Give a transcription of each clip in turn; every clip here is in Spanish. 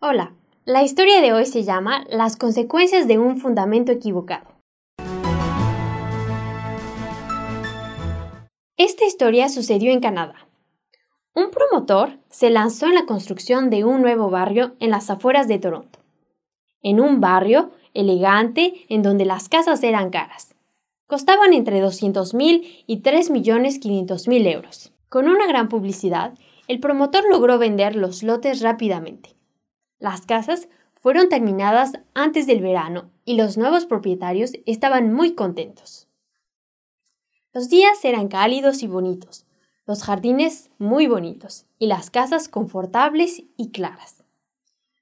Hola, la historia de hoy se llama Las consecuencias de un fundamento equivocado. Esta historia sucedió en Canadá. Un promotor se lanzó en la construcción de un nuevo barrio en las afueras de Toronto. En un barrio elegante en donde las casas eran caras. Costaban entre 200.000 y 3.500.000 euros. Con una gran publicidad, el promotor logró vender los lotes rápidamente. Las casas fueron terminadas antes del verano y los nuevos propietarios estaban muy contentos. Los días eran cálidos y bonitos, los jardines muy bonitos y las casas confortables y claras.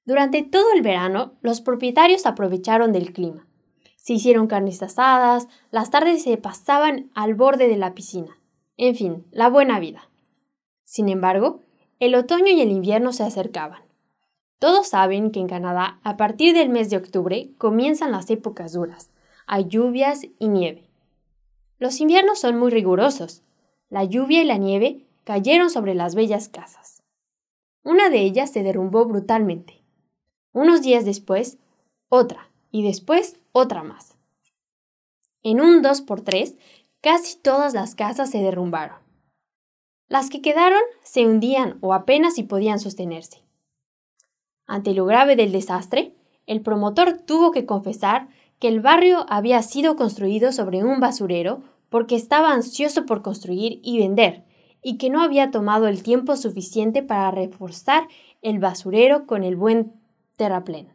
Durante todo el verano, los propietarios aprovecharon del clima. Se hicieron carnes asadas, las tardes se pasaban al borde de la piscina. En fin, la buena vida. Sin embargo, el otoño y el invierno se acercaban. Todos saben que en Canadá, a partir del mes de octubre, comienzan las épocas duras. Hay lluvias y nieve. Los inviernos son muy rigurosos. La lluvia y la nieve cayeron sobre las bellas casas. Una de ellas se derrumbó brutalmente. Unos días después, otra, y después otra más. En un 2 por 3 casi todas las casas se derrumbaron. Las que quedaron se hundían o apenas si podían sostenerse. Ante lo grave del desastre, el promotor tuvo que confesar que el barrio había sido construido sobre un basurero porque estaba ansioso por construir y vender, y que no había tomado el tiempo suficiente para reforzar el basurero con el buen terraplén.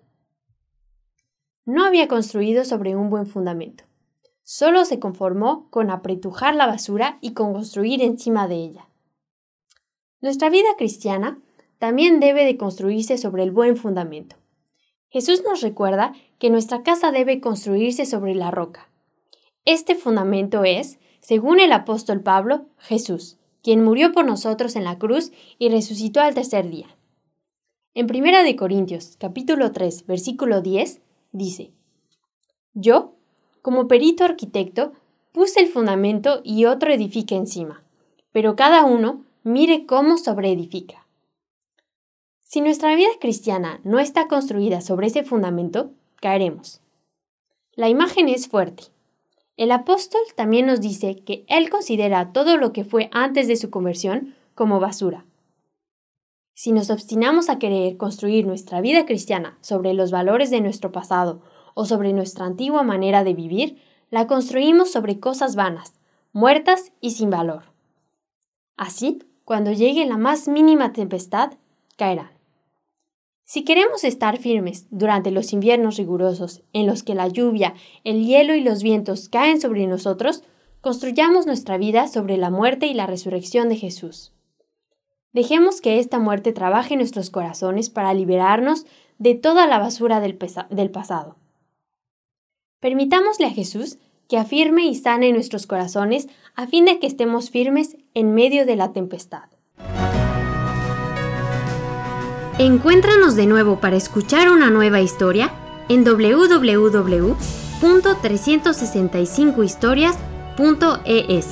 No había construido sobre un buen fundamento. Solo se conformó con apretujar la basura y con construir encima de ella. Nuestra vida cristiana también debe de construirse sobre el buen fundamento. Jesús nos recuerda que nuestra casa debe construirse sobre la roca. Este fundamento es, según el apóstol Pablo, Jesús, quien murió por nosotros en la cruz y resucitó al tercer día. En 1 de Corintios, capítulo 3, versículo 10, dice: Yo, como perito arquitecto, puse el fundamento y otro edifica encima, pero cada uno mire cómo sobreedifica. Si nuestra vida cristiana no está construida sobre ese fundamento, caeremos. La imagen es fuerte. El apóstol también nos dice que él considera todo lo que fue antes de su conversión como basura. Si nos obstinamos a querer construir nuestra vida cristiana sobre los valores de nuestro pasado o sobre nuestra antigua manera de vivir, la construimos sobre cosas vanas, muertas y sin valor. Así, cuando llegue la más mínima tempestad, caerán. Si queremos estar firmes durante los inviernos rigurosos en los que la lluvia, el hielo y los vientos caen sobre nosotros, construyamos nuestra vida sobre la muerte y la resurrección de Jesús. Dejemos que esta muerte trabaje en nuestros corazones para liberarnos de toda la basura del, pasado. Permitámosle a Jesús que afirme y sane nuestros corazones a fin de que estemos firmes en medio de la tempestad. Encuéntranos de nuevo para escuchar una nueva historia en www.365historias.es.